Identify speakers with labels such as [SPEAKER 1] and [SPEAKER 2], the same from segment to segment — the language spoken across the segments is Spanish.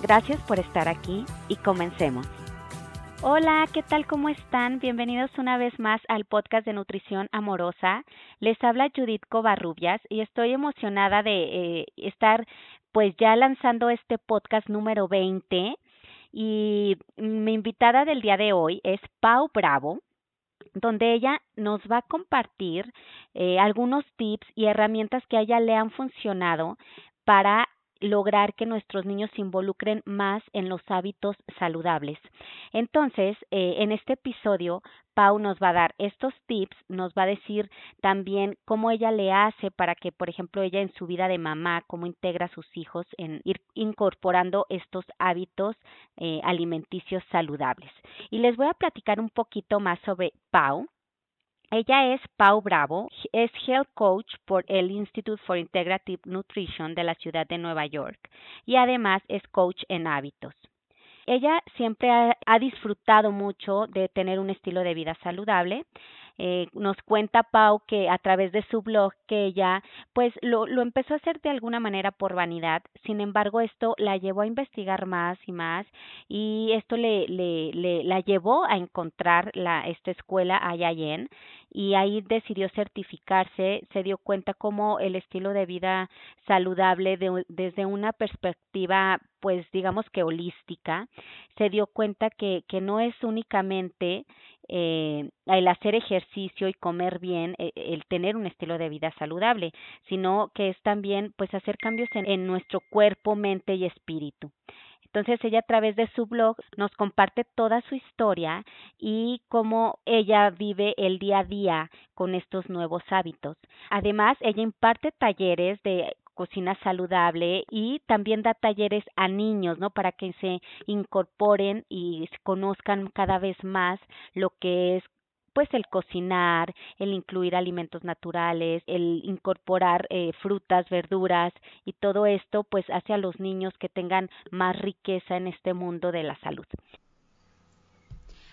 [SPEAKER 1] Gracias por estar aquí y comencemos. Hola, ¿qué tal? ¿Cómo están? Bienvenidos una vez más al podcast de Nutrición Amorosa. Les habla Judith Covarrubias y estoy emocionada de eh, estar pues ya lanzando este podcast número 20 y mi invitada del día de hoy es Pau Bravo donde ella nos va a compartir eh, algunos tips y herramientas que a ella le han funcionado para lograr que nuestros niños se involucren más en los hábitos saludables. Entonces, eh, en este episodio, Pau nos va a dar estos tips, nos va a decir también cómo ella le hace para que, por ejemplo, ella en su vida de mamá, cómo integra a sus hijos en ir incorporando estos hábitos eh, alimenticios saludables. Y les voy a platicar un poquito más sobre Pau. Ella es Pau Bravo, es Health Coach por el Institute for Integrative Nutrition de la ciudad de Nueva York y además es coach en hábitos. Ella siempre ha, disfrutado mucho de tener un estilo de vida saludable. Eh, nos cuenta Pau que a través de su blog que ella pues lo, lo empezó a hacer de alguna manera por vanidad, sin embargo esto la llevó a investigar más y más y esto le, le, le la llevó a encontrar la, esta escuela IIN y ahí decidió certificarse, se dio cuenta cómo el estilo de vida saludable desde una perspectiva pues digamos que holística, se dio cuenta que, que no es únicamente eh, el hacer ejercicio y comer bien, eh, el tener un estilo de vida saludable, sino que es también pues hacer cambios en nuestro cuerpo, mente y espíritu. Entonces ella a través de su blog nos comparte toda su historia y cómo ella vive el día a día con estos nuevos hábitos. Además, ella imparte talleres de cocina saludable y también da talleres a niños, ¿no? Para que se incorporen y conozcan cada vez más lo que es pues el cocinar, el incluir alimentos naturales, el incorporar eh, frutas, verduras y todo esto pues hace a los niños que tengan más riqueza en este mundo de la salud.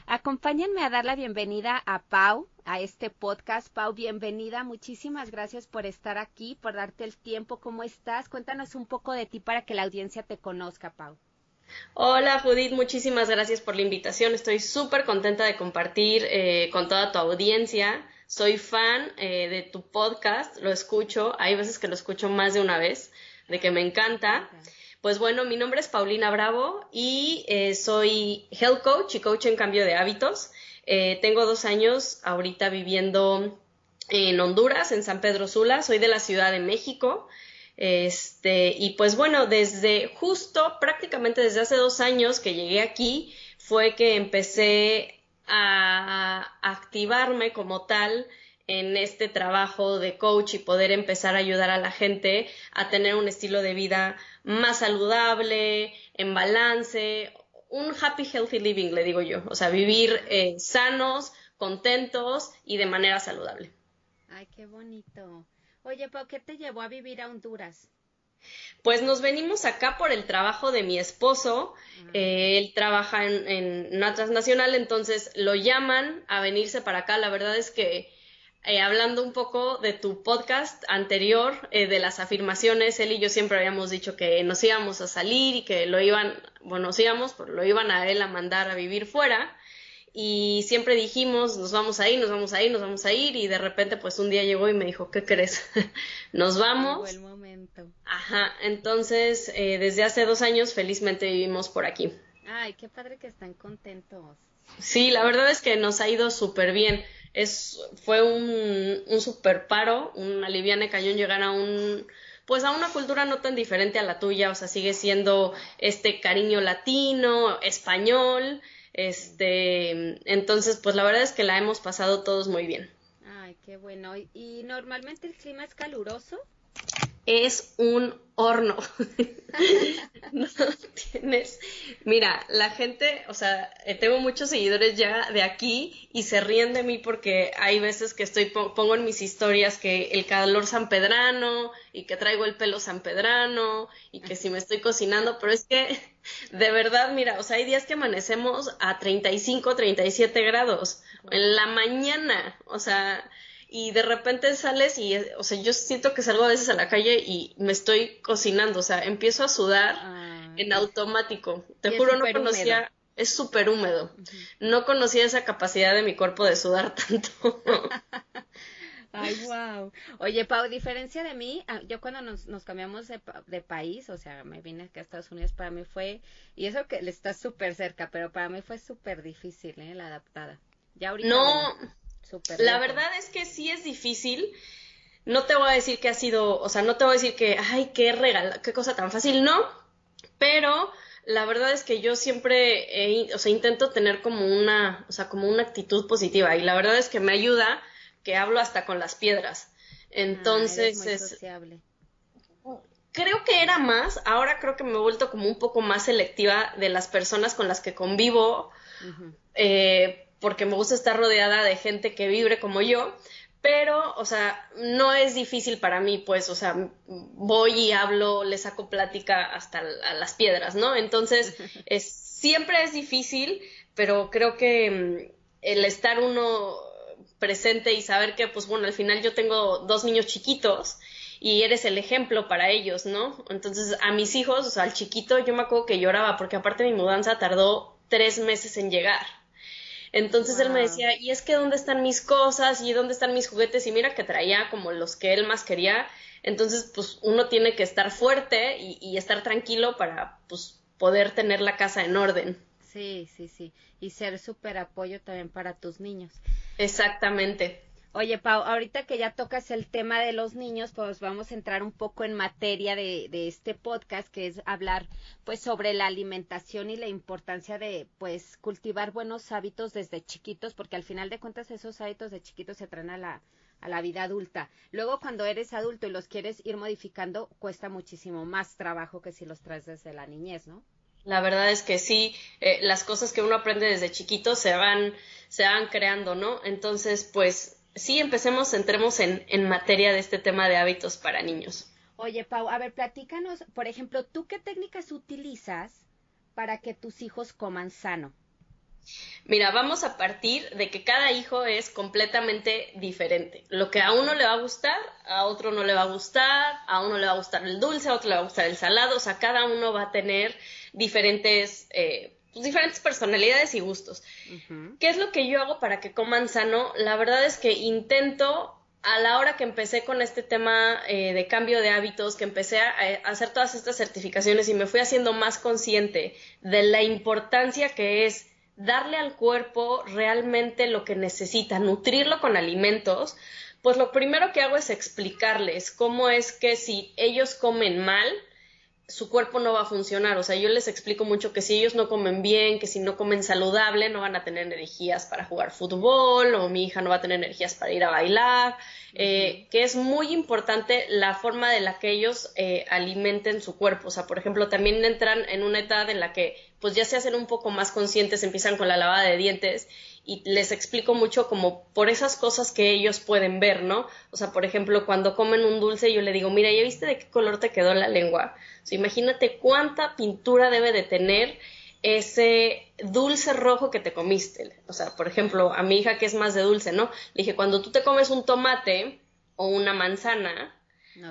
[SPEAKER 1] Acompáñenme a dar la bienvenida a Pau, a este podcast. Pau, bienvenida. Muchísimas gracias por estar aquí, por darte el tiempo. ¿Cómo estás? Cuéntanos un poco de ti para que la audiencia te conozca, Pau.
[SPEAKER 2] Hola Judith, muchísimas gracias por la invitación. Estoy súper contenta de compartir eh, con toda tu audiencia. Soy fan eh, de tu podcast, lo escucho, hay veces que lo escucho más de una vez, de que me encanta. Pues bueno, mi nombre es Paulina Bravo y eh, soy health coach y coach en cambio de hábitos. tengo dos años ahorita viviendo en Honduras, en San Pedro Sula, soy de la Ciudad de México. Este, y pues bueno, desde justo prácticamente desde hace dos años que llegué aquí, fue que empecé a activarme como tal en este trabajo de coach y poder empezar a ayudar a la gente a tener un estilo de vida más saludable, en balance, un happy healthy living, le digo yo, o sea, vivir eh, sanos, contentos y de manera saludable.
[SPEAKER 1] Ay, qué bonito. Oye, ¿por qué te llevó a vivir a Honduras?
[SPEAKER 2] Pues nos venimos acá por el trabajo de mi esposo. Ah. Eh, él trabaja en, una transnacional, entonces lo llaman a venirse para acá. La verdad es que, eh, hablando un poco de tu podcast anterior, eh, de las afirmaciones, él y yo siempre habíamos dicho que nos íbamos a salir y que lo iban, bueno, nos íbamos, pero lo iban a él a mandar a vivir fuera y siempre dijimos, nos vamos a ir, nos vamos a ir, nos vamos a ir y de repente pues un día llegó y me dijo, ¿qué crees? nos vamos.
[SPEAKER 1] el momento.
[SPEAKER 2] Ajá, entonces eh, desde hace dos años felizmente vivimos por aquí.
[SPEAKER 1] Ay, qué padre que están contentos.
[SPEAKER 2] Sí, la verdad es que nos ha ido súper bien. Es, fue un, un súper paro, un aliviane cañón llegar a un, pues a una cultura no tan diferente a la tuya, o sea, sigue siendo este cariño latino, español, este, entonces, pues la verdad es que la hemos pasado todos muy bien.
[SPEAKER 1] Ay, qué bueno. ¿Y normalmente el clima es caluroso?
[SPEAKER 2] Es un horno. tienes, mira, la gente, o sea, eh, tengo muchos seguidores ya de aquí y se ríen de mí porque hay veces que estoy, pongo en mis historias que el calor sanpedrano y que traigo el pelo sanpedrano y que si me estoy cocinando, pero es que de verdad, mira, o sea, hay días que amanecemos a 35, 37 grados en la mañana, o sea, y de repente sales y, o sea, yo siento que salgo a veces a la calle y me estoy cocinando, o sea, empiezo a sudar ah, en automático. Te juro, no conocía, es súper húmedo. No conocía esa capacidad de mi cuerpo de sudar tanto.
[SPEAKER 1] Ay, wow. Oye, Pau, diferencia de mí, ah, yo cuando nos, nos cambiamos de, de, país, o sea, me vine aquí a Estados Unidos, para mí fue, y eso que le está súper cerca, pero para mí fue súper difícil, ¿eh? La adaptada.
[SPEAKER 2] Ya ahorita. No. La verdad es que sí es difícil. No te voy a decir que ha sido, o sea, no te voy a decir que, ay, qué regalo, qué cosa tan fácil, no. Pero la verdad es que yo siempre, o sea, intento tener como una, o sea, como una actitud positiva y la verdad es que me ayuda que hablo hasta con las piedras. Ah, Entonces, es, creo que era más, ahora creo que me he vuelto como un poco más selectiva de las personas con las que convivo porque me gusta estar rodeada de gente que vibre como yo, pero, o sea, no es difícil para mí, pues, o sea, voy y hablo, le saco plática hasta a las piedras, ¿no? Entonces, es, siempre es difícil, pero creo que mm, el estar uno presente y saber que, pues, bueno, al final yo tengo dos niños chiquitos y eres el ejemplo para ellos, ¿no? Entonces, a mis hijos, o sea, al chiquito, yo me acuerdo que lloraba porque aparte mi mudanza tardó tres meses en llegar. Entonces él me decía, y es que dónde están mis cosas y dónde están mis juguetes y mira que traía como los que él más quería. Entonces, pues uno tiene que estar fuerte y, estar tranquilo para pues poder tener la casa en orden.
[SPEAKER 1] Sí, sí, sí. Y ser súper apoyo también para tus niños.
[SPEAKER 2] Exactamente.
[SPEAKER 1] Oye, Pau, ahorita que ya tocas el tema de los niños, pues vamos a entrar un poco en materia de, de, este podcast, que es hablar, pues, sobre la alimentación y la importancia de, pues, cultivar buenos hábitos desde chiquitos, porque al final de cuentas esos hábitos de chiquitos se traen a la, a la vida adulta. Luego, cuando eres adulto y los quieres ir modificando, cuesta muchísimo más trabajo que si los traes desde la niñez, ¿no?
[SPEAKER 2] La verdad es que sí, eh, las cosas que uno aprende desde chiquito se van, se van creando, ¿no? Entonces, pues sí, empecemos, entremos en, en materia de este tema de hábitos para niños.
[SPEAKER 1] Oye, Pau, a ver, platícanos, por ejemplo, ¿tú qué técnicas utilizas para que tus hijos coman sano?
[SPEAKER 2] Mira, vamos a partir de que cada hijo es completamente diferente. Lo que a uno le va a gustar, a otro no le va a gustar, a uno le va a gustar el dulce, a otro le va a gustar el salado, o sea, cada uno va a tener diferentes eh, pues, diferentes personalidades y gustos. ¿Qué es lo que yo hago para que coman sano? La verdad es que intento a la hora que empecé con este tema eh, de cambio de hábitos, que empecé a, a, hacer todas estas certificaciones y me fui haciendo más consciente de la importancia que es darle al cuerpo realmente lo que necesita, nutrirlo con alimentos, pues lo primero que hago es explicarles cómo es que si ellos comen mal, su cuerpo no va a funcionar. O sea, yo les explico mucho que si ellos no comen bien, que si no comen saludable, no van a tener energías para jugar fútbol o mi hija no va a tener energías para ir a bailar, eh, que es muy importante la forma de la que ellos eh, alimenten su cuerpo. O sea, por ejemplo, también entran en una edad en la que pues ya se hacen un poco más conscientes, empiezan con la lavada de dientes y les explico mucho como por esas cosas que ellos pueden ver, ¿no? O sea, por ejemplo, cuando comen un dulce, yo le digo, mira, ¿ya viste de qué color te quedó la lengua? O sea, imagínate cuánta pintura debe de tener ese dulce rojo que te comiste. O sea, por ejemplo, a mi hija que es más de dulce, ¿no? Le dije, cuando tú te comes un tomate o una manzana,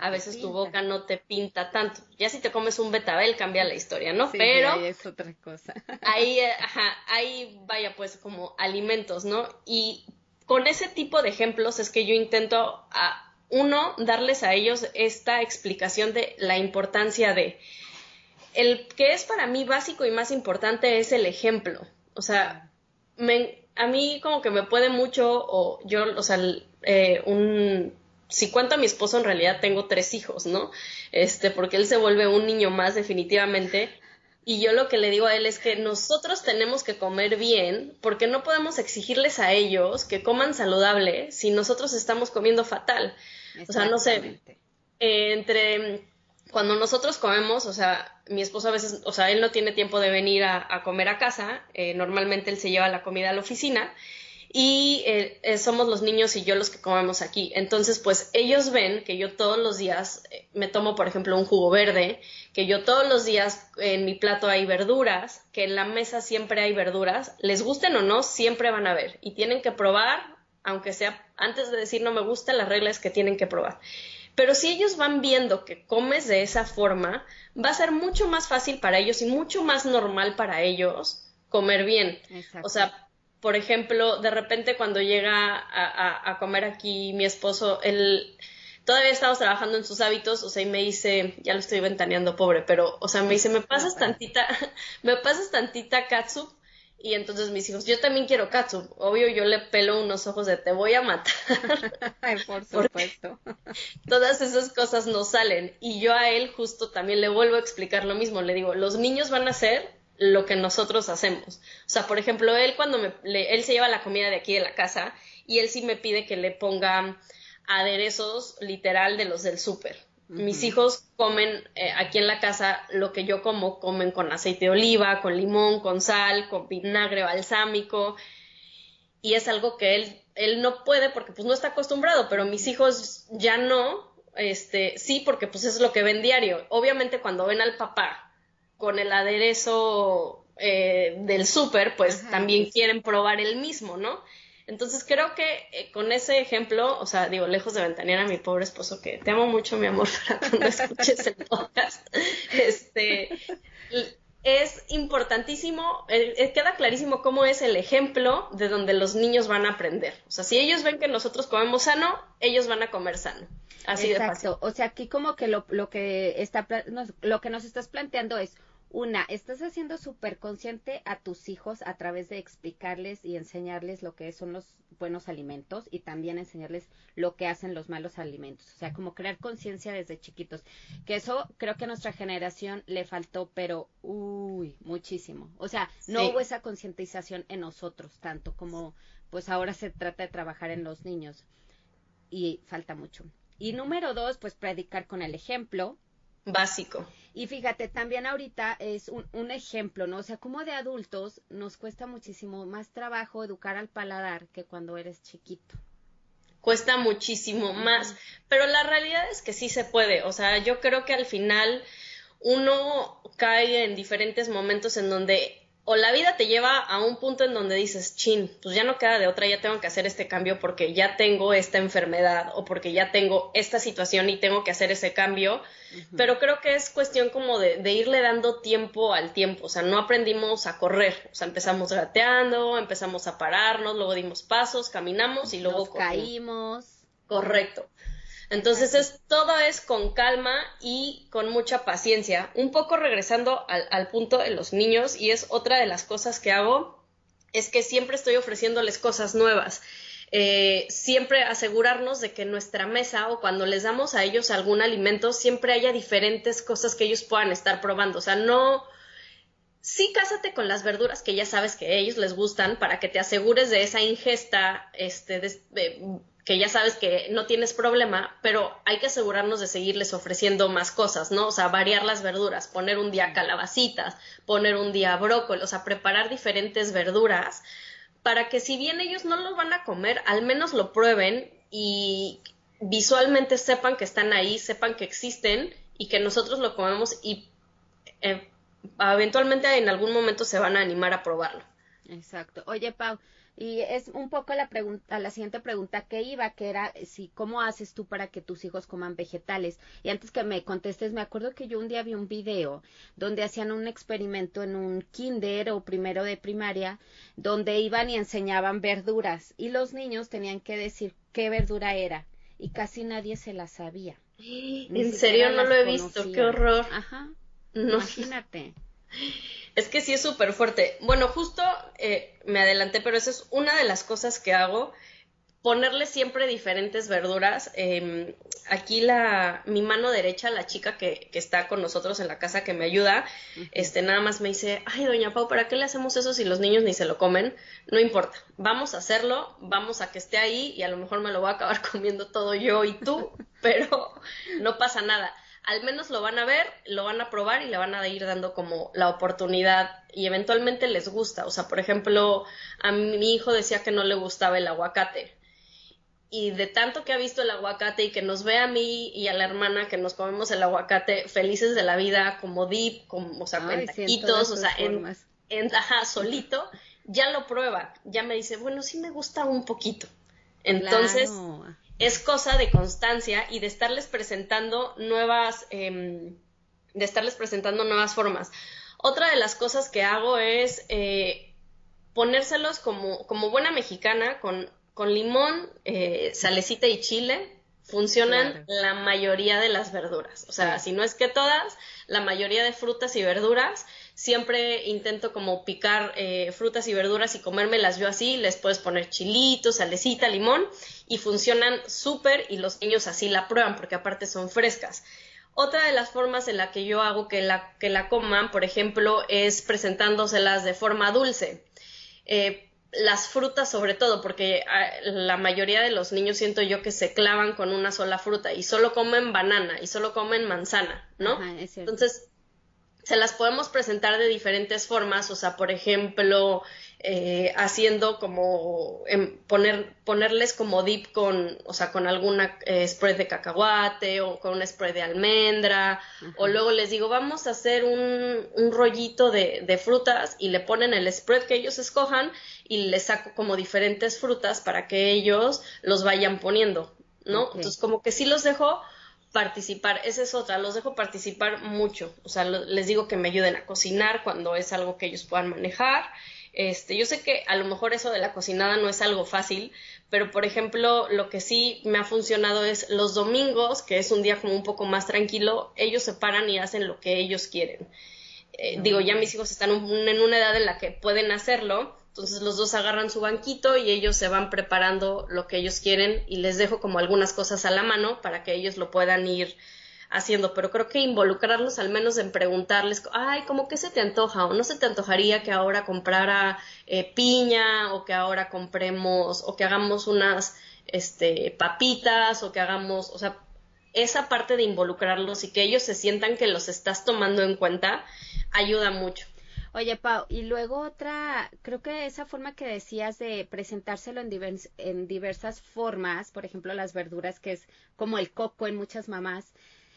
[SPEAKER 2] a veces tu boca no te pinta tanto. Ya si te comes un betabel cambia la historia, ¿no? Pero
[SPEAKER 1] ahí es otra cosa.
[SPEAKER 2] ahí, eh, ajá, ahí vaya pues como alimentos, ¿no? Y con ese tipo de ejemplos es que yo intento a uno darles a ellos esta explicación de la importancia de el que es para mí básico y más importante es el ejemplo. O sea, a mí como que me puede mucho o yo, o sea, eh, un si cuento a mi esposo, en realidad tengo tres hijos, ¿no? Este, porque él se vuelve un niño más definitivamente. Y yo lo que le digo a él es que nosotros tenemos que comer bien, porque no podemos exigirles a ellos que coman saludable si nosotros estamos comiendo fatal. O sea, no sé, entre cuando nosotros comemos, o sea, mi esposo a veces, o sea, él no tiene tiempo de venir a, comer a casa, eh, normalmente él se lleva la comida a la oficina y eh, eh, somos los niños y yo los que comemos aquí. Entonces, pues ellos ven que yo todos los días me tomo, por ejemplo, un jugo verde, que yo todos los días en mi plato hay verduras, que en la mesa siempre hay verduras, les gusten o no, siempre van a ver y tienen que probar, aunque sea antes de decir no me gusta, la regla es que tienen que probar. Pero si ellos van viendo que comes de esa forma, va a ser mucho más fácil para ellos y mucho más normal para ellos comer bien. O sea, por ejemplo, de repente cuando llega a, comer aquí mi esposo, él todavía estamos trabajando en sus hábitos, o sea, y me dice, ya lo estoy ventaneando, pobre, pero, o sea, me dice, me pasas tantita, me pasas tantita katsup y entonces mis hijos, yo también quiero katsu. Obvio, yo le pelo unos ojos de te voy a matar.
[SPEAKER 3] Ay, por supuesto.
[SPEAKER 2] Todas esas cosas no salen. Y yo a él justo también le vuelvo a explicar lo mismo. Le digo, los niños van a hacer lo que nosotros hacemos. O sea, por ejemplo, él cuando me, él se lleva la comida de aquí de la casa y él sí me pide que le ponga aderezos literal de los del súper. Mis hijos comen eh, aquí en la casa lo que yo como, comen con aceite de oliva, con limón, con sal, con vinagre balsámico. Y es algo que él, él no puede porque pues no está acostumbrado, pero mis hijos ya no, este, sí, porque pues es lo que ven diario. Obviamente cuando ven al papá con el aderezo eh, del súper, pues también quieren probar el mismo, ¿no? Entonces creo que eh, con ese ejemplo, o sea, digo, lejos de ventanear a mi pobre esposo, que te amo mucho, mi amor, para cuando escuches el podcast, este, es importantísimo, eh, eh, queda clarísimo cómo es el ejemplo de donde los niños van a aprender. O sea, si ellos ven que nosotros comemos sano, ellos van a comer sano. Así de fácil.
[SPEAKER 3] O sea, aquí como que lo, lo que está, lo que nos estás planteando es una, estás haciendo súper consciente a tus hijos a través de explicarles y enseñarles lo que son los buenos alimentos y también enseñarles lo que hacen los malos alimentos. O sea, como crear conciencia desde chiquitos. Que eso creo que a nuestra generación le faltó, pero, uy, muchísimo. O sea, no hubo esa concientización en nosotros tanto como pues ahora se trata de trabajar en los niños. Y falta mucho. Y número dos, pues predicar con el ejemplo.
[SPEAKER 2] Básico.
[SPEAKER 3] Y fíjate, también ahorita es un, un, ejemplo, ¿no? O sea, como de adultos nos cuesta muchísimo más trabajo educar al paladar que cuando eres chiquito.
[SPEAKER 2] Cuesta muchísimo más, pero la realidad es que sí se puede. O sea, yo creo que al final uno cae en diferentes momentos en donde o la vida te lleva a un punto en donde dices, chin, pues ya no queda de otra, ya tengo que hacer este cambio porque ya tengo esta enfermedad o porque ya tengo esta situación y tengo que hacer ese cambio. Pero creo que es cuestión como de, irle dando tiempo al tiempo. O sea, no aprendimos a correr. O sea, empezamos gateando, empezamos a pararnos, luego dimos pasos, caminamos y luego
[SPEAKER 3] caímos.
[SPEAKER 2] Correcto. Entonces es todo es con calma y con mucha paciencia. Un poco regresando al, punto de los niños y es otra de las cosas que hago es que siempre estoy ofreciéndoles cosas nuevas. Eh, siempre asegurarnos de que en nuestra mesa o cuando les damos a ellos algún alimento siempre haya diferentes cosas que ellos puedan estar probando. O sea, no, sí cásate con las verduras que ya sabes que a ellos les gustan para que te asegures de esa ingesta este, de, que ya sabes que no tienes problema, pero hay que asegurarnos de seguirles ofreciendo más cosas, ¿no? O sea, variar las verduras, poner un día calabacitas, poner un día brócoli, o sea, preparar diferentes verduras para que si bien ellos no lo van a comer, al menos lo prueben y visualmente sepan que están ahí, sepan que existen y que nosotros lo comemos y eh, eventualmente en algún momento se van a animar a probarlo.
[SPEAKER 3] Exacto. Oye, Pau, y es un poco la pregunta, la siguiente pregunta que iba, que era si cómo haces tú para que tus hijos coman vegetales. Y antes que me contestes, me acuerdo que yo un día vi un video donde hacían un experimento en un kinder o primero de primaria, donde iban y enseñaban verduras y los niños tenían que decir qué verdura era y casi nadie se la sabía.
[SPEAKER 2] en serio no lo he visto, qué horror.
[SPEAKER 3] Ajá. Imagínate.
[SPEAKER 2] Es que sí es súper fuerte. Bueno, justo eh, me adelanté, pero esa es una de las cosas que hago. Ponerle siempre diferentes verduras. Em, aquí la, mi mano derecha, la chica que, que, está con nosotros en la casa que me ayuda, este, nada más me dice, ay, doña Pau, ¿para qué le hacemos eso si los niños ni se lo comen? No importa, vamos a hacerlo, vamos a que esté ahí y a lo mejor me lo voy a acabar comiendo todo yo y tú, pero no pasa nada al menos lo van a ver, lo van a probar y le van a ir dando como la oportunidad y eventualmente les gusta. O sea, por ejemplo, a mi hijo decía que no le gustaba el aguacate. Y de tanto que ha visto el aguacate y que nos ve a mí y a la hermana que nos comemos el aguacate felices de la vida, como dip, como, o sea, en taquitos, o sea, en, en ajá, solito, ya lo prueba. Ya me dice, bueno, sí me gusta un poquito. Entonces, es cosa de constancia y de estarles presentando nuevas, em, de estarles presentando nuevas formas. Otra de las cosas que hago es eh, ponérselos como, como buena mexicana, con, con limón, eh, salecita y chile, funcionan la mayoría de las verduras. O sea, si no es que todas, la mayoría de frutas y verduras siempre intento como picar eh, frutas y verduras y comérmelas yo así, les puedes poner chilitos, salecita, limón y funcionan súper y los niños así la prueban porque aparte son frescas. Otra de las formas en la que yo hago que la, que la coman, por ejemplo, es presentándoselas de forma dulce. Eh, las frutas sobre todo, porque ah, la mayoría de los niños siento yo que se clavan con una sola fruta y solo comen banana y solo comen manzana, ¿no? Entonces, se las podemos presentar de diferentes formas, o sea, por ejemplo, eh, haciendo como em, poner, ponerles como dip con, o sea, con alguna eh, spread de cacahuate o con un spread de almendra, o luego les digo, vamos a hacer un, un rollito de, de, frutas y le ponen el spread que ellos escojan y les saco como diferentes frutas para que ellos los vayan poniendo, ¿no? Entonces, como que sí los dejo participar, esa es otra, los dejo participar mucho, o sea, les digo que me ayuden a cocinar cuando es algo que ellos puedan manejar. Este, yo sé que a lo mejor eso de la cocinada no es algo fácil, pero por ejemplo, lo que sí me ha funcionado es los domingos, que es un día como un poco más tranquilo, ellos se paran y hacen lo que ellos quieren. Eh, digo, ya mis hijos están en una edad en la que pueden hacerlo, entonces los dos agarran su banquito y ellos se van preparando lo que ellos quieren y les dejo como algunas cosas a la mano para que ellos lo puedan ir haciendo, pero creo que involucrarlos al menos en preguntarles, ay, ¿cómo que se te antoja? ¿O no se te antojaría que ahora comprara eh, piña o que ahora compremos o que hagamos unas este, papitas o que hagamos, o sea, esa parte de involucrarlos y que ellos se sientan que los estás tomando en cuenta ayuda mucho.
[SPEAKER 3] Oye, Pau, y luego otra, creo que esa forma que decías de presentárselo en, diversas formas, por ejemplo, las verduras, que es como el coco en muchas mamás.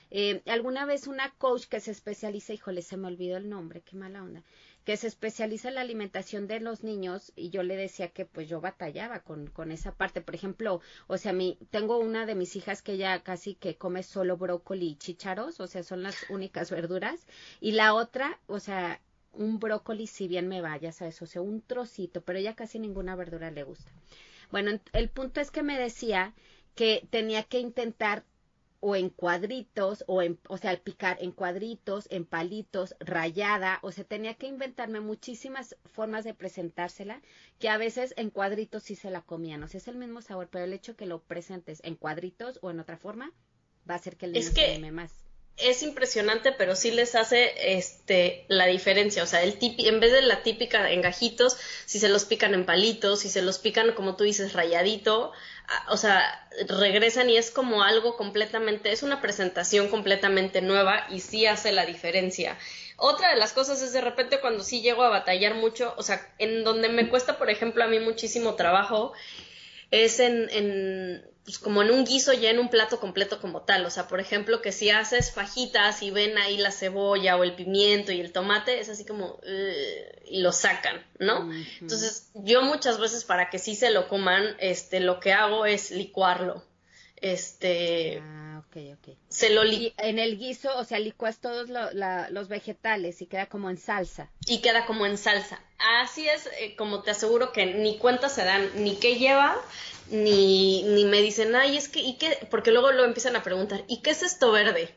[SPEAKER 3] Eh, alguna vez una coach que se especializa, híjole, se me olvidó el nombre, qué mala onda, que se especializa en la alimentación de los niños y yo le decía que pues yo batallaba con, con esa parte. Por ejemplo, o sea, mi, tengo una de mis hijas que ya casi que come solo brócoli y chícharos, o sea, son las únicas verduras. Y la otra, o sea, un brócoli si bien me vaya, ¿sabes? O sea, un trocito, pero ya casi ninguna verdura le gusta. Bueno, el punto es que me decía que tenía que intentar o en cuadritos o en, o sea, al picar en cuadritos, en palitos, rayada, o sea, tenía que inventarme muchísimas formas de presentársela que a veces en cuadritos sí se la comían, o sea, es el mismo sabor, pero el hecho que lo presentes en cuadritos o en otra forma va a hacer que el niño se más
[SPEAKER 2] es impresionante, pero sí les hace este la diferencia. O sea, el tipi, en vez de la típica en gajitos, si se los pican en palitos, si se los pican, como tú dices, rayadito, o sea, regresan y es como algo completamente, es una presentación completamente nueva y sí hace la diferencia. Otra de las cosas es de repente cuando sí llego a batallar mucho, o sea, en donde me cuesta, por ejemplo, a mí muchísimo trabajo, es en, en pues como en un guiso ya en un plato completo como tal. O sea, por ejemplo, que si haces fajitas y ven ahí la cebolla o el pimiento y el tomate, es así como y lo sacan, ¿no? Entonces, yo muchas veces para que sí se lo coman, este, lo que hago es licuarlo. Este.
[SPEAKER 3] Ah, ok.
[SPEAKER 2] Se lo
[SPEAKER 3] en el guiso, o sea, licuas todos los vegetales y queda como en salsa.
[SPEAKER 2] Y queda como en salsa. Así es, eh, como te aseguro que ni cuenta se dan ni qué lleva, ni, ni me dicen, ay, es que, ¿y qué? Porque luego lo empiezan a preguntar, ¿y qué es esto verde?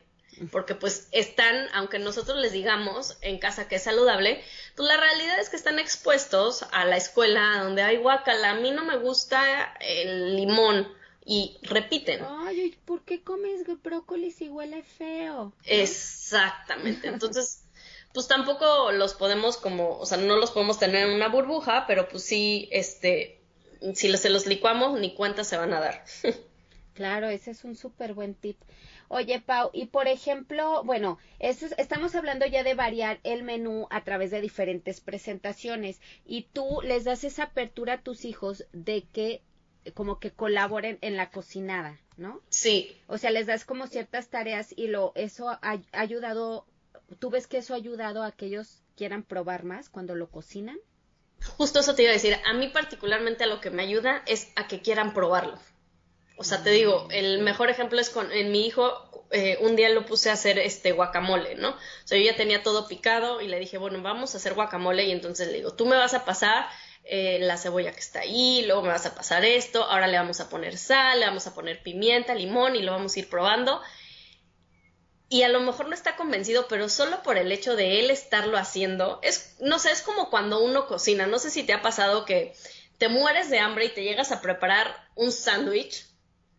[SPEAKER 2] Porque pues están, aunque nosotros les digamos en casa que es saludable, pues la realidad es que están expuestos a la escuela donde hay guacala, a mí no me gusta el limón y repiten.
[SPEAKER 3] Ay, ¿por qué comes brócoli si huele feo?
[SPEAKER 2] Exactamente. Entonces, pues tampoco los podemos como, o sea, no los podemos tener en una burbuja, pero pues sí, este, si se los licuamos, ni cuenta se van a dar.
[SPEAKER 3] Claro, ese es un súper buen tip. Oye, Pau, y por ejemplo, bueno, estamos hablando ya de variar el menú a través de diferentes presentaciones y tú les das esa apertura a tus hijos de que como que colaboren en la cocinada, ¿no?
[SPEAKER 2] Sí.
[SPEAKER 3] O sea, les das como ciertas tareas y lo eso ha, ayudado, ¿tú ves que eso ha ayudado a que ellos quieran probar más cuando lo cocinan?
[SPEAKER 2] Justo eso te iba a decir, a mí particularmente a lo que me ayuda es a que quieran probarlo. O sea, te digo, el mejor ejemplo es con en mi hijo, eh, un día lo puse a hacer este guacamole, ¿no? O sea, yo ya tenía todo picado y le dije, bueno, vamos a hacer guacamole y entonces le digo, tú me vas a pasar eh, la cebolla que está ahí, luego me vas a pasar esto, ahora le vamos a poner sal, le vamos a poner pimienta, limón y lo vamos a ir probando. Y a lo mejor no está convencido, pero solo por el hecho de él estarlo haciendo, es, no sé, es como cuando uno cocina, no sé si te ha pasado que te mueres de hambre y te llegas a preparar un sándwich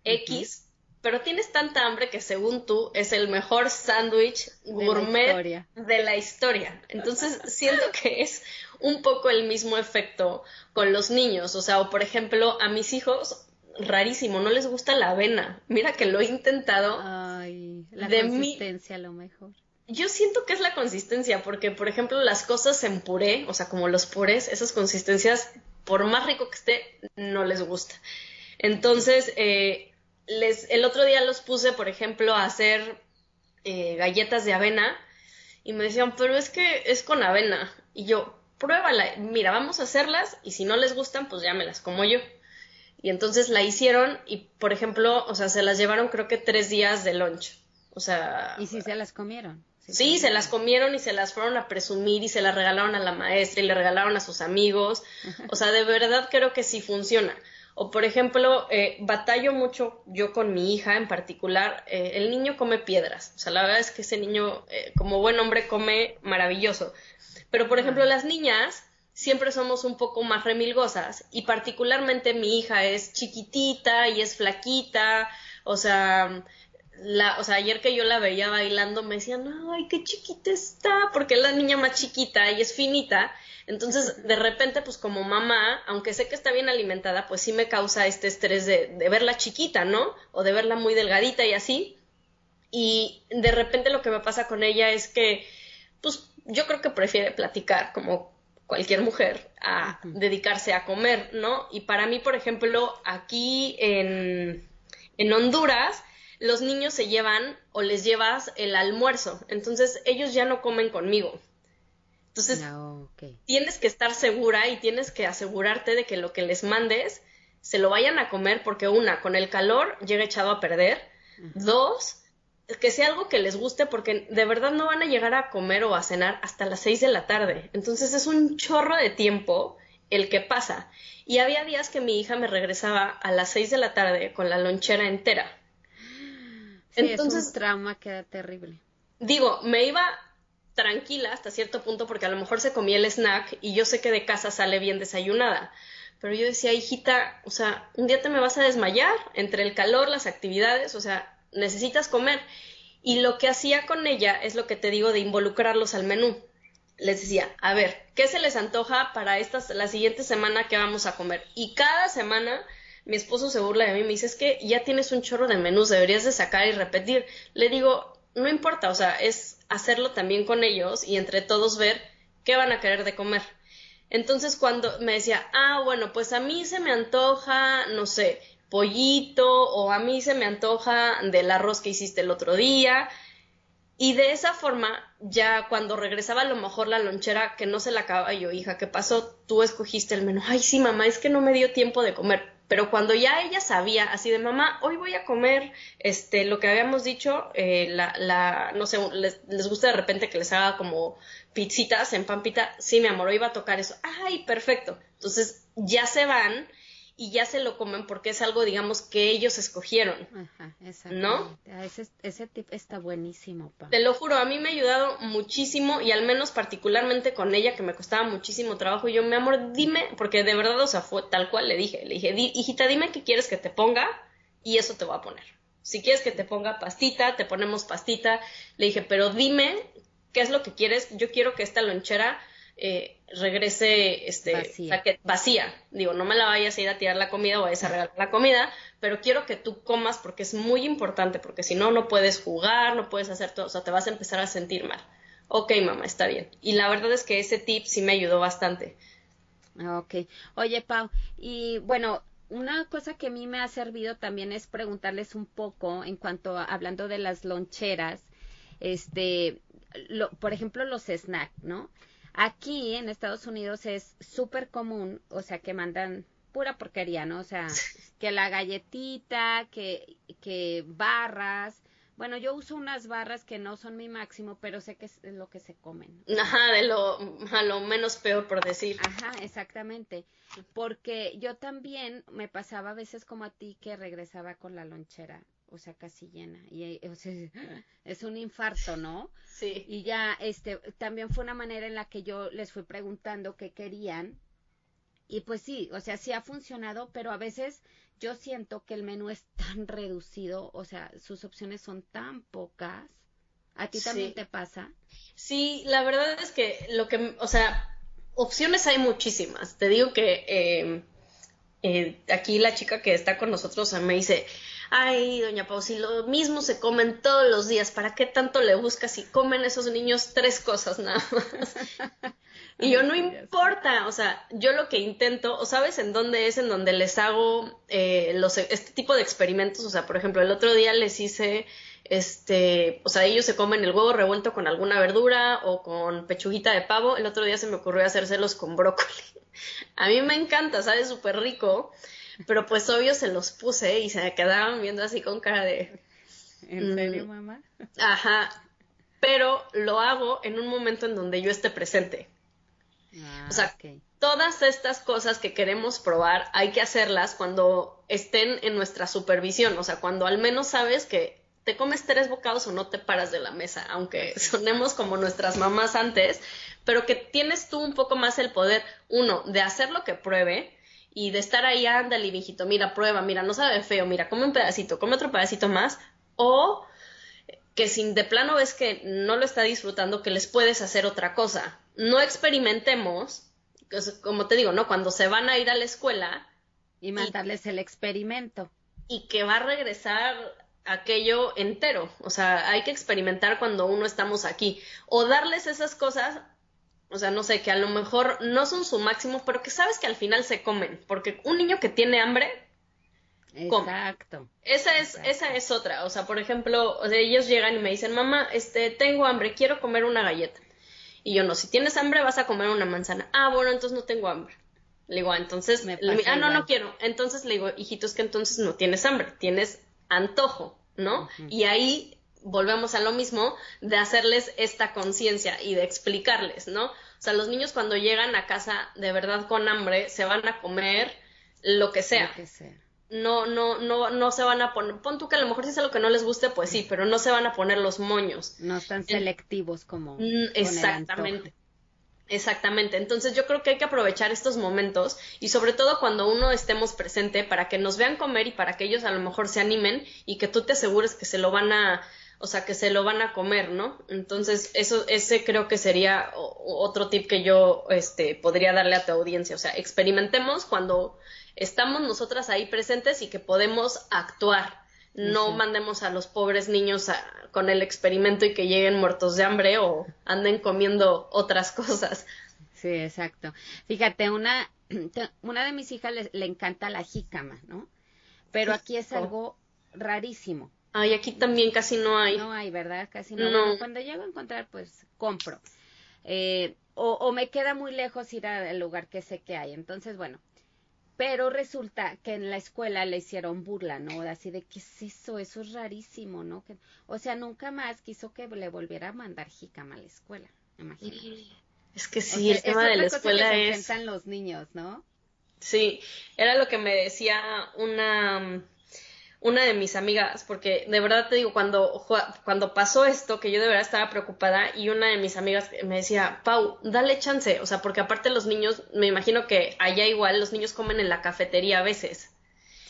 [SPEAKER 2] X, pero tienes tanta hambre que según tú es el mejor sándwich gourmet de la historia. Entonces siento que es un poco el mismo efecto con los niños. O sea, o por ejemplo, a mis hijos, rarísimo, no les gusta la avena. Mira que lo he intentado.
[SPEAKER 3] Ay, la consistencia a lo mejor.
[SPEAKER 2] Yo siento que es la consistencia, porque por ejemplo las cosas en puré, o sea, como los purés, esas consistencias, por más rico que esté, no les gusta. Entonces, eh, les, el otro día los puse, por ejemplo, a hacer eh, galletas de avena y me decían, pero es que es con avena. Y yo, pruébala, mira, vamos a hacerlas y si no les gustan, pues ya me las como yo. Y entonces la hicieron y, por ejemplo, o sea, se las llevaron creo que tres días de lunch. O sea...
[SPEAKER 3] ¿Y si se las comieron?
[SPEAKER 2] Sí, se las comieron y se las fueron a presumir y se las regalaron a la maestra y le regalaron a sus amigos. O sea, de verdad creo que sí funciona. O por ejemplo, eh, batallo mucho yo con mi hija en particular, eh, el niño come piedras, o sea, la verdad es que ese niño eh, como buen hombre come maravilloso, pero por ejemplo las niñas siempre somos un poco más remilgosas y particularmente mi hija es chiquitita y es flaquita, o sea, la, o sea, ayer que yo la veía bailando me decían, ay, qué chiquita está, porque es la niña más chiquita y es finita, entonces, de repente, pues como mamá, aunque sé que está bien alimentada, pues sí me causa este estrés de, de verla chiquita, ¿no? O de verla muy delgadita y así. Y de repente lo que me pasa con ella es que, pues yo creo que prefiere platicar como cualquier mujer a dedicarse a comer, ¿no? Y para mí, por ejemplo, aquí en, en Honduras, los niños se llevan o les llevas el almuerzo, entonces ellos ya no comen conmigo. Entonces, tienes que estar segura y tienes que asegurarte de que lo que les mandes se lo vayan a comer porque una, con el calor llega echado a perder. Dos, que sea algo que les guste porque de verdad no van a llegar a comer o a cenar hasta las seis de la tarde. Entonces es un chorro de tiempo el que pasa. Y había días que mi hija me regresaba a las seis de la tarde con la lonchera entera.
[SPEAKER 3] Entonces, es un trauma queda terrible.
[SPEAKER 2] Digo, me iba tranquila hasta cierto punto porque a lo mejor se comía el snack y yo sé que de casa sale bien desayunada. Pero yo decía, hijita, o sea, un día te me vas a desmayar entre el calor, las actividades, o sea, necesitas comer. Y lo que hacía con ella es lo que te digo de involucrarlos al menú. Les decía, a ver, ¿qué se les antoja para esta, la siguiente semana que vamos a comer? Y cada semana mi esposo se burla de mí y me dice, es que ya tienes un chorro de menús, deberías de sacar y repetir. Le digo, no importa, o sea, es hacerlo también con ellos y entre todos ver qué van a querer de comer. Entonces cuando me decía, ah, bueno, pues a mí se me antoja, no sé, pollito o a mí se me antoja del arroz que hiciste el otro día. Y de esa forma, ya cuando regresaba a lo mejor la lonchera que no se la acababa yo, hija, ¿qué pasó? Tú escogiste el menú. Ay, sí, mamá, es que no me dio tiempo de comer pero cuando ya ella sabía, así de mamá, hoy voy a comer este lo que habíamos dicho, eh, la, la, no sé, les, les, gusta de repente que les haga como pizzitas en pampita, sí, mi amor, hoy va a tocar eso, ay, perfecto. Entonces ya se van y ya se lo comen porque es algo, digamos, que ellos escogieron. Ajá, ¿No?
[SPEAKER 3] Ah, ese, ese tip está buenísimo, pa.
[SPEAKER 2] Te lo juro, a mí me ha ayudado muchísimo y al menos particularmente con ella, que me costaba muchísimo trabajo. Y yo, mi amor, dime, porque de verdad, o sea, fue tal cual le dije. Le dije, hijita, dime qué quieres que te ponga y eso te voy a poner. Si quieres que te ponga pastita, te ponemos pastita. Le dije, pero dime qué es lo que quieres. Yo quiero que esta lonchera eh, regrese este, vacía. vacía. Digo, no me la vayas a ir a tirar la comida o vayas a regalar la comida, pero quiero que tú comas porque es muy importante, porque si no, no puedes jugar, no puedes hacer todo, o sea, te vas a empezar a sentir mal. Ok, mamá, está bien. Y la verdad es que ese tip sí me ayudó bastante.
[SPEAKER 3] Ok. Oye, Pau, y bueno, una cosa que a mí me ha servido también es preguntarles un poco en cuanto a, hablando de las loncheras, este, lo, por ejemplo, los snacks, ¿no? Aquí en Estados Unidos es súper común, o sea, que mandan pura porquería, ¿no? O sea, que la galletita, que, que barras. Bueno, yo uso unas barras que no son mi máximo, pero sé que es lo que se comen.
[SPEAKER 2] Ajá, de lo, a lo menos peor por decir.
[SPEAKER 3] Ajá, exactamente. Porque yo también me pasaba a veces como a ti que regresaba con la lonchera o sea, casi llena. Y o sea, es un infarto, ¿no?
[SPEAKER 2] Sí.
[SPEAKER 3] Y ya, este, también fue una manera en la que yo les fui preguntando qué querían. Y pues sí, o sea, sí ha funcionado, pero a veces yo siento que el menú es tan reducido, o sea, sus opciones son tan pocas. ¿A ti también te pasa?
[SPEAKER 2] Sí, la verdad es que lo que, o sea, opciones hay muchísimas. Te digo que eh, eh, aquí la chica que está con nosotros me dice, ay, doña Pau, si lo mismo se comen todos los días, ¿para qué tanto le buscas si comen esos niños tres cosas nada más? y yo no importa, o sea, yo lo que intento, o sabes en dónde es en donde les hago eh, los, este tipo de experimentos, o sea, por ejemplo, el otro día les hice este, o sea, ellos se comen el huevo revuelto con alguna verdura o con pechuguita de pavo. El otro día se me ocurrió hacérselos con brócoli. A mí me encanta, sabe súper rico. Pero pues obvio se los puse y se me quedaban viendo así con cara de...
[SPEAKER 3] ¿En serio, mm, mamá?
[SPEAKER 2] Ajá. Pero lo hago en un momento en donde yo esté presente.
[SPEAKER 3] Ah,
[SPEAKER 2] o sea, todas estas cosas que queremos probar hay que hacerlas cuando estén en nuestra supervisión. O sea, cuando al menos sabes que te comes tres bocados o no te paras de la mesa, aunque sonemos como nuestras mamás antes, pero que tienes tú un poco más el poder, uno, de hacer lo que pruebe, y de estar ahí, ándale, mijito, mira, prueba, mira, no sabe feo, mira, come un pedacito, come otro pedacito más, o que si de plano ves que no lo está disfrutando, que les puedes hacer otra cosa. No experimentemos, como te digo, ¿no? Cuando se van a ir a la escuela.
[SPEAKER 3] Y mandarles el experimento.
[SPEAKER 2] Y que va a regresar aquello entero. O sea, hay que experimentar cuando uno estamos aquí. O darles esas cosas o sea, no sé, que a lo mejor no son su máximo, pero que sabes que al final se comen. Porque un niño que tiene hambre.
[SPEAKER 3] Exacto.
[SPEAKER 2] Esa es, esa es otra. O sea, por ejemplo, o sea, ellos llegan y me dicen, mamá, este, tengo hambre, quiero comer una galleta. Y yo no, si tienes hambre vas a comer una manzana. Ah, bueno, entonces no tengo hambre. Le digo, ah, entonces, ah, no, no quiero. Entonces le digo, hijito, es que entonces no tienes hambre, tienes antojo, ¿no? Y ahí volvemos a lo mismo de hacerles esta conciencia y de explicarles, ¿no? O sea, los niños cuando llegan a casa de verdad con hambre se van a comer lo que sea. No, no, no, no se van a poner, pon tú que a lo mejor si es algo que no les guste, pues sí, pero no se van a poner los moños.
[SPEAKER 3] No están selectivos como.
[SPEAKER 2] exactamente. Exactamente. Entonces yo creo que hay que aprovechar estos momentos y sobre todo cuando uno estemos presente para que nos vean comer y para que ellos a lo mejor se animen y que tú te asegures que se lo van a o sea, que se lo van a comer, ¿no? Entonces, eso, ese creo que sería otro tip que yo este, podría darle a tu audiencia. O sea, experimentemos cuando estamos nosotras ahí presentes y que podemos actuar. No mandemos a los pobres niños con el experimento y que lleguen muertos de hambre o anden comiendo otras cosas.
[SPEAKER 3] Sí, exacto. Fíjate, una, una de mis hijas le, le encanta la jícama, ¿no? Pero aquí es algo rarísimo
[SPEAKER 2] Ay, aquí también casi no hay.
[SPEAKER 3] No hay, ¿verdad? Casi no. cuando llego a encontrar, pues compro. Eh, o, o, me queda muy lejos ir al lugar que sé que hay. Entonces, bueno. Pero resulta que en la escuela le hicieron burla, ¿no? Así de, ¿qué es eso? Eso es rarísimo, ¿no? Que, o sea, nunca más quiso que le volviera a mandar jicama a la escuela. Imagínate.
[SPEAKER 2] Es que sí, el tema de la escuela
[SPEAKER 3] que
[SPEAKER 2] es.
[SPEAKER 3] los niños, ¿no?
[SPEAKER 2] Sí, era lo que me decía una una de mis amigas, porque de verdad te digo, cuando, cuando pasó esto, que yo de verdad estaba preocupada, y una de mis amigas me decía, Pau, dale chance, o sea, porque aparte los niños, me imagino que allá igual los niños comen en la cafetería a veces.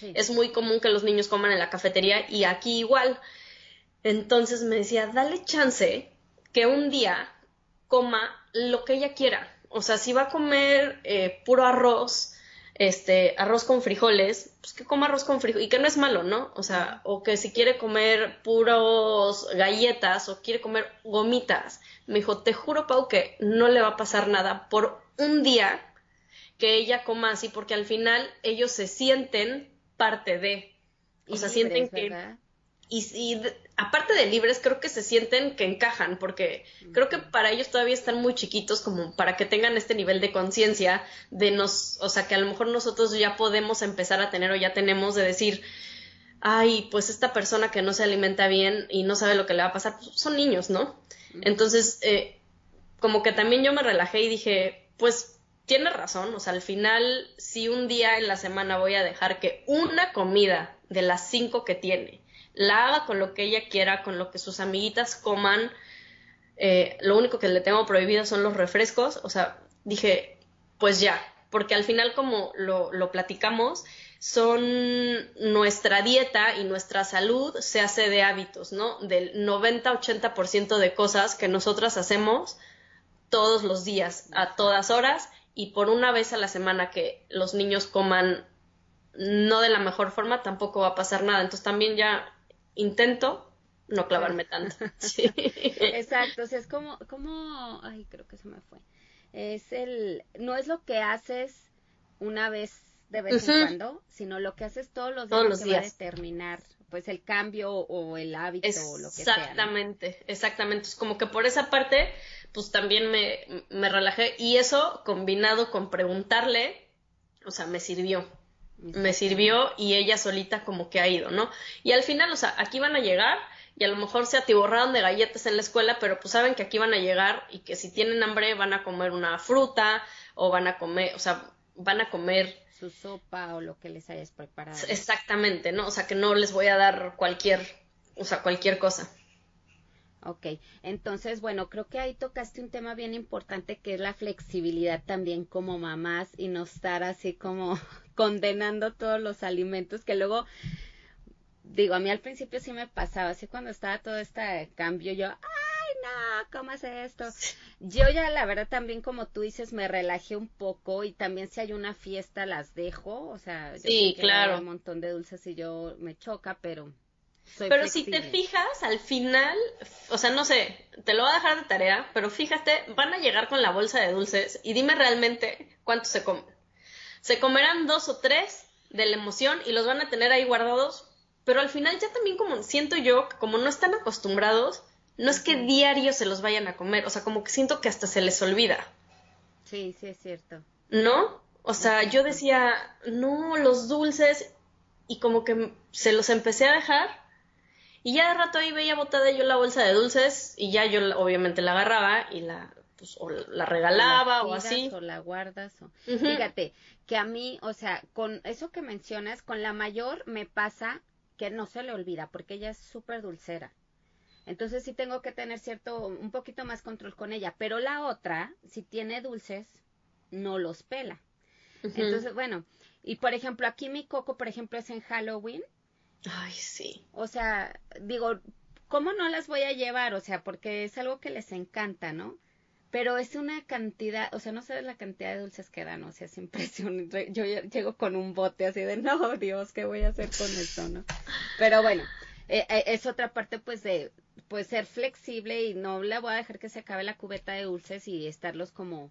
[SPEAKER 2] Es muy común que los niños coman en la cafetería y aquí igual. Entonces me decía, dale chance que un día coma lo que ella quiera. o sea, si va a comer eh, puro arroz, este, arroz con frijoles, pues que coma arroz con frijoles, y que no es malo, ¿no? O sea, o que si quiere comer puros galletas o quiere comer gomitas, me dijo, te juro, Pau, que no le va a pasar nada por un día que ella coma así, porque al final ellos se sienten parte de, o sea, sienten que... Y, y, aparte de libres, creo que se sienten que encajan, porque creo que para ellos todavía están muy chiquitos como para que tengan este nivel de conciencia de nos, o sea, que a lo mejor nosotros ya podemos empezar a tener o ya tenemos de decir, ay, pues esta persona que no se alimenta bien y no sabe lo que le va a pasar, pues son niños, ¿no? Entonces, eh, como que también yo me relajé y dije, pues tiene razón, o sea, al final, si un día en la semana voy a dejar que una comida de las cinco que tiene, la haga con lo que ella quiera, con lo que sus amiguitas coman. Eh, lo único que le tengo prohibido son los refrescos. O sea, dije, pues ya, porque al final como lo, lo platicamos, son nuestra dieta y nuestra salud se hace de hábitos, ¿no? Del 90-80% de cosas que nosotras hacemos todos los días, a todas horas, y por una vez a la semana que los niños coman no de la mejor forma, tampoco va a pasar nada. Entonces también ya intento no clavarme tanto.
[SPEAKER 3] Exacto, o sea, es como, como, ay, creo que se me fue. Es el, no es lo que haces una vez de vez en cuando, sino lo que haces todos los días todos los días. va a determinar pues el cambio o el hábito o lo que
[SPEAKER 2] sea. Exactamente, exactamente. Es como que por esa parte, pues también me, me relajé y eso combinado con preguntarle, o sea, me sirvió me sirvió y ella solita como que ha ido, ¿no? Y al final, o sea, aquí van a llegar y a lo mejor se atiborraron de galletas en la escuela, pero pues saben que aquí van a llegar y que si tienen hambre van a comer una fruta o van a comer, o sea, van a comer
[SPEAKER 3] su sopa o lo que les hayas preparado.
[SPEAKER 2] Exactamente, ¿no? O sea, que no les voy a dar cualquier, o sea, cualquier cosa.
[SPEAKER 3] Ok, entonces, bueno, creo que ahí tocaste un tema bien importante que es la flexibilidad también como mamás y no estar así como condenando todos los alimentos que luego, digo, a mí al principio sí me pasaba, así cuando estaba todo este cambio, yo, ay, no, ¿cómo es esto? Yo ya, la verdad, también como tú dices, me relajé un poco y también si hay una fiesta las dejo, o sea,
[SPEAKER 2] sí, claro.
[SPEAKER 3] un montón de dulces y yo me choca, pero
[SPEAKER 2] pero si te fijas, al final, o sea, no sé, te lo voy a dejar de tarea, pero fíjate, van a llegar con la bolsa de dulces y dime realmente cuántos se comen. Se comerán dos o tres de la emoción y los van a tener ahí guardados, pero al final ya también como siento yo, que como no están acostumbrados, no es que diario se los vayan a comer, o sea, como que siento que hasta se les olvida.
[SPEAKER 3] Sí, sí es cierto.
[SPEAKER 2] ¿No? O sea, yo decía, no, los dulces, y como que se los empecé a dejar y ya de rato ahí veía botada yo la bolsa de dulces y ya yo obviamente la agarraba y la pues, o la regalaba o, así.
[SPEAKER 3] O la guardas. O... Fíjate que a mí, o sea, con eso que mencionas, con la mayor me pasa que no se le olvida porque ella es súper dulcera. Entonces sí tengo que tener cierto, un poquito más control con ella. Pero la otra, si tiene dulces, no los pela. Entonces, bueno, y por ejemplo, aquí mi coco, por ejemplo, es en Halloween
[SPEAKER 2] Ay, sí.
[SPEAKER 3] O sea, digo, ¿cómo no las voy a llevar? O sea, porque es algo que les encanta, ¿no? Pero es una cantidad, o sea, no sabes la cantidad de dulces que dan, o sea, es impresionante. Yo llego con un bote así de, no, Dios, ¿qué voy a hacer con esto, no? Pero bueno, eh, eh, es otra parte, pues, de, pues, ser flexible y no le voy a dejar que se acabe la cubeta de dulces y estarlos como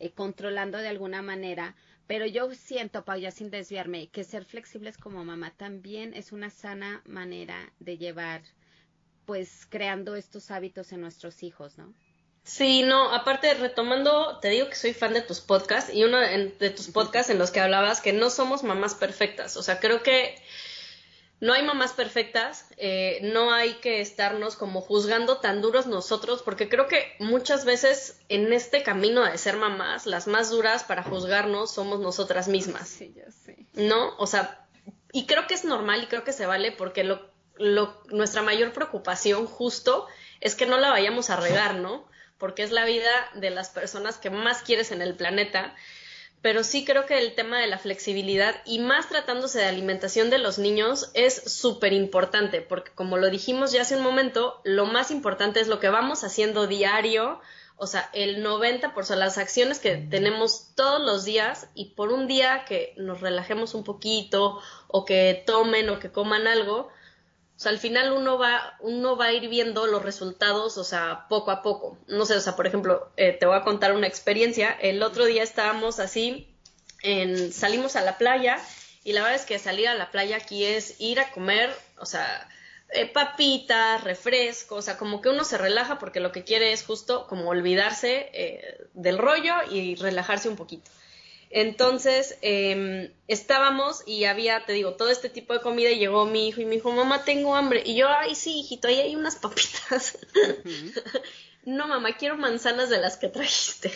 [SPEAKER 3] eh, controlando de alguna manera, pero yo siento, Pau, ya sin desviarme, que ser flexibles como mamá también es una sana manera de llevar, pues, creando estos hábitos en nuestros hijos, ¿no?
[SPEAKER 2] Sí, no, aparte retomando, te digo que soy fan de tus podcasts y uno de tus podcasts en los que hablabas que no somos mamás perfectas, o sea, creo que no hay mamás perfectas, eh, no hay que estarnos como juzgando tan duros nosotros, porque creo que muchas veces en este camino de ser mamás, las más duras para juzgarnos somos nosotras mismas.
[SPEAKER 3] Sí, ya sé.
[SPEAKER 2] ¿No? O sea, y creo que es normal y creo que se vale porque lo, lo, nuestra mayor preocupación justo es que no la vayamos a regar, ¿no? Porque es la vida de las personas que más quieres en el planeta pero sí creo que el tema de la flexibilidad y más tratándose de alimentación de los niños es súper importante, porque como lo dijimos ya hace un momento, lo más importante es lo que vamos haciendo diario o sea, el 90% las acciones que tenemos todos los días y por un día que nos relajemos un poquito o que tomen o que coman algo, o sea, al final uno va, uno va a ir viendo los resultados, o sea, poco a poco. No sé, o sea, por ejemplo, eh, te voy a contar una experiencia. El otro día estábamos así, en, salimos a la playa y la verdad es que salir a la playa aquí es ir a comer, o sea, eh, papitas, refrescos, o sea, como que uno se relaja porque lo que quiere es justo como olvidarse eh, del rollo y relajarse un poquito. Entonces, eh, estábamos y había, te digo, todo este tipo de comida y llegó mi hijo y me dijo, mamá, tengo hambre. Y yo, ay, sí, hijito, ahí hay unas papitas. no, mamá, quiero manzanas de las que trajiste.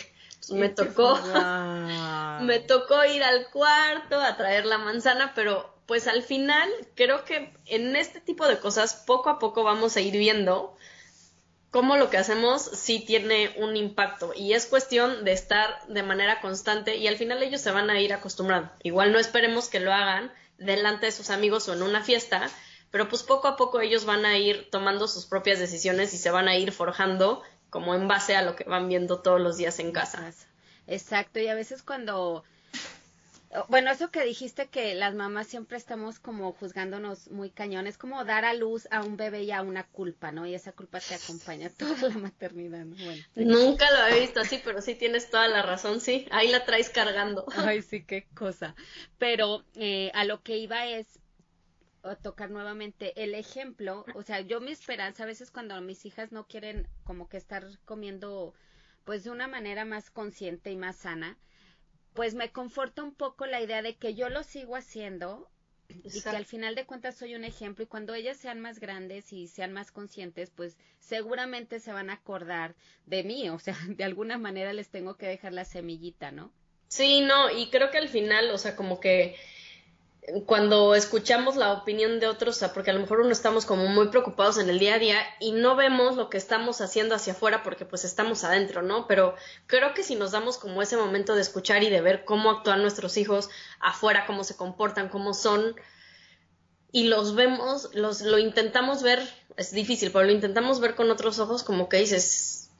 [SPEAKER 2] me tocó, me tocó ir al cuarto a traer la manzana, pero pues al final creo que en este tipo de cosas poco a poco vamos a ir viendo cómo lo que hacemos sí tiene un impacto y es cuestión de estar de manera constante y al final ellos se van a ir acostumbrando. Igual no esperemos que lo hagan delante de sus amigos o en una fiesta, pero pues poco a poco ellos van a ir tomando sus propias decisiones y se van a ir forjando como en base a lo que van viendo todos los días en casa.
[SPEAKER 3] Exacto, y a veces cuando bueno, eso que dijiste que las mamás siempre estamos como juzgándonos muy cañón, es como dar a luz a un bebé y a una culpa, ¿no? Y esa culpa te acompaña toda la maternidad, ¿no? Bueno.
[SPEAKER 2] Nunca lo he visto así, pero sí tienes toda la razón, sí, ahí la traes cargando.
[SPEAKER 3] Ay, sí, qué cosa. Pero eh, a lo que iba es tocar nuevamente el ejemplo, o sea, yo mi esperanza a veces cuando mis hijas no quieren como que estar comiendo pues de una manera más consciente y más sana, pues me conforta un poco la idea de que yo lo sigo haciendo y que al final de cuentas soy un ejemplo y cuando ellas sean más grandes y sean más conscientes, pues seguramente se van a acordar de mí, o sea, de alguna manera les tengo que dejar la semillita, ¿no?
[SPEAKER 2] Sí, no, y creo que al final, o sea, como que cuando escuchamos la opinión de otros, porque a lo mejor uno estamos como muy preocupados en el día a día y no vemos lo que estamos haciendo hacia afuera porque pues estamos adentro, ¿no? Pero creo que si nos damos como ese momento de escuchar y de ver cómo actúan nuestros hijos afuera, cómo se comportan, cómo son, y los vemos, los, lo intentamos ver, es difícil, pero lo intentamos ver con otros ojos como que dices,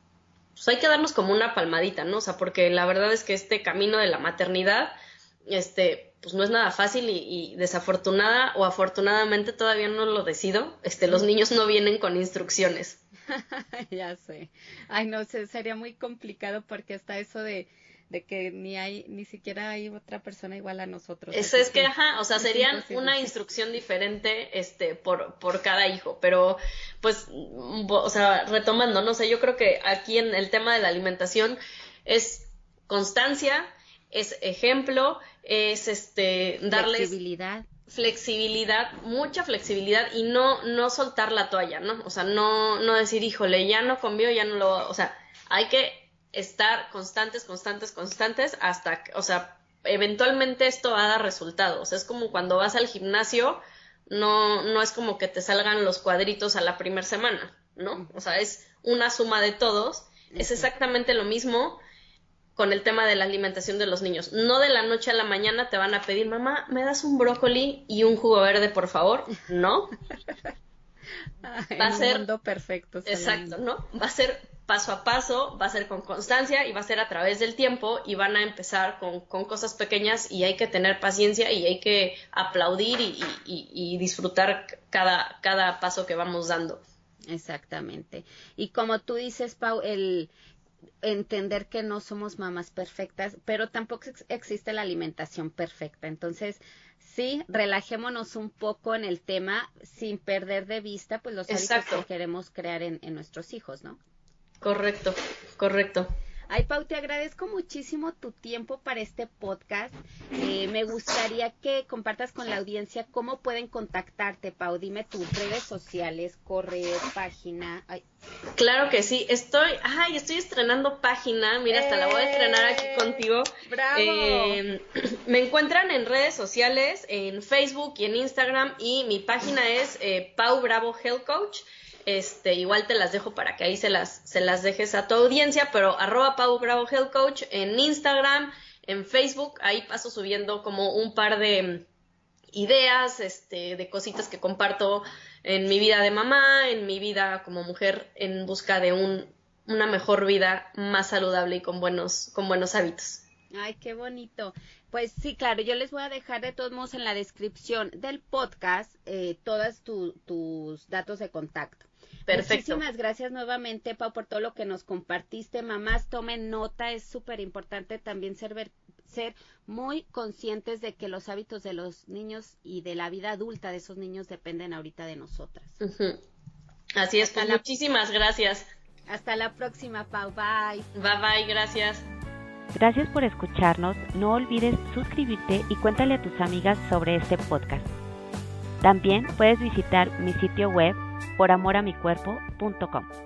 [SPEAKER 2] pues hay que darnos como una palmadita, ¿no? O sea, porque la verdad es que este camino de la maternidad, este, pues no es nada fácil y, desafortunada o afortunadamente todavía no lo decido. Este, los niños no vienen con instrucciones.
[SPEAKER 3] ya sé. Ay, no sé, sería muy complicado porque está eso de, de que ni hay, ni siquiera hay otra persona igual a nosotros.
[SPEAKER 2] Eso es que, ajá, o sea, serían una instrucción diferente, este, por, por cada hijo, pero, pues, o sea, retomando, no sé, yo creo que aquí en el tema de la alimentación es constancia, es ejemplo, es este darles
[SPEAKER 3] flexibilidad
[SPEAKER 2] flexibilidad, mucha flexibilidad y no no soltar la toalla, ¿no? O sea, no no decir, "Híjole, ya no comió, ya no lo", o sea, hay que estar constantes, constantes, constantes hasta, o sea, eventualmente esto va a dar resultados. O sea, es como cuando vas al gimnasio, no no es como que te salgan los cuadritos a la primera semana, ¿no? O sea, es una suma de todos. Es exactamente lo mismo con el tema de la alimentación de los niños. No de la noche a la mañana te van a pedir, mamá, ¿me das un brócoli y un jugo verde, por favor? No.
[SPEAKER 3] va a ser mundo perfecto.
[SPEAKER 2] Exacto, ¿no? Va a ser paso a paso, va a ser con constancia y va a ser a través del tiempo y van a empezar con, con cosas pequeñas y hay que tener paciencia y hay que aplaudir y, y, y disfrutar cada, cada paso que vamos dando.
[SPEAKER 3] Exactamente. Y como tú dices, Pau, el, entender que no somos mamás perfectas, pero tampoco existe la alimentación perfecta. Entonces, sí, relajémonos un poco en el tema sin perder de vista pues los hábitos que queremos crear en, en nuestros hijos, ¿no?
[SPEAKER 2] Correcto, correcto.
[SPEAKER 3] Ay, Pau, te agradezco muchísimo tu tiempo para este podcast. Eh, me gustaría que compartas con la audiencia cómo pueden contactarte, Pau. Dime tus redes sociales, correo, página.
[SPEAKER 2] Claro que sí. Estoy, ay, estoy estrenando página. Mira, hasta la voy a estrenar aquí ¡Eh! contigo.
[SPEAKER 3] Bravo. Eh,
[SPEAKER 2] me encuentran en redes sociales, en Facebook y en Instagram. Y mi página es Pau Bravo Health Coach. Este, igual te las dejo para que ahí se las, se las dejes a tu audiencia, pero arroba Pau Bravo Health Coach en Instagram, en Facebook, ahí paso subiendo como un par de ideas, este, de cositas que comparto en mi vida de mamá, en mi vida como mujer en busca de un una mejor vida más saludable y con buenos, con buenos hábitos.
[SPEAKER 3] Ay, qué bonito. Pues sí, claro, yo les voy a dejar de todos modos en la descripción del podcast eh, todos tus datos de contacto.
[SPEAKER 2] Perfecto.
[SPEAKER 3] Muchísimas gracias nuevamente, Pau, por todo lo que nos compartiste. Mamás, tomen nota, es súper importante también ser, ser muy conscientes de que los hábitos de los niños y de la vida adulta de esos niños dependen ahorita de nosotras.
[SPEAKER 2] Así es, pues muchísimas gracias.
[SPEAKER 3] Hasta la próxima, Pau. Bye.
[SPEAKER 2] Bye, bye, gracias.
[SPEAKER 1] Gracias por escucharnos. No olvides suscribirte y cuéntale a tus amigas sobre este podcast. También puedes visitar mi sitio web poramoramicuerpo.com.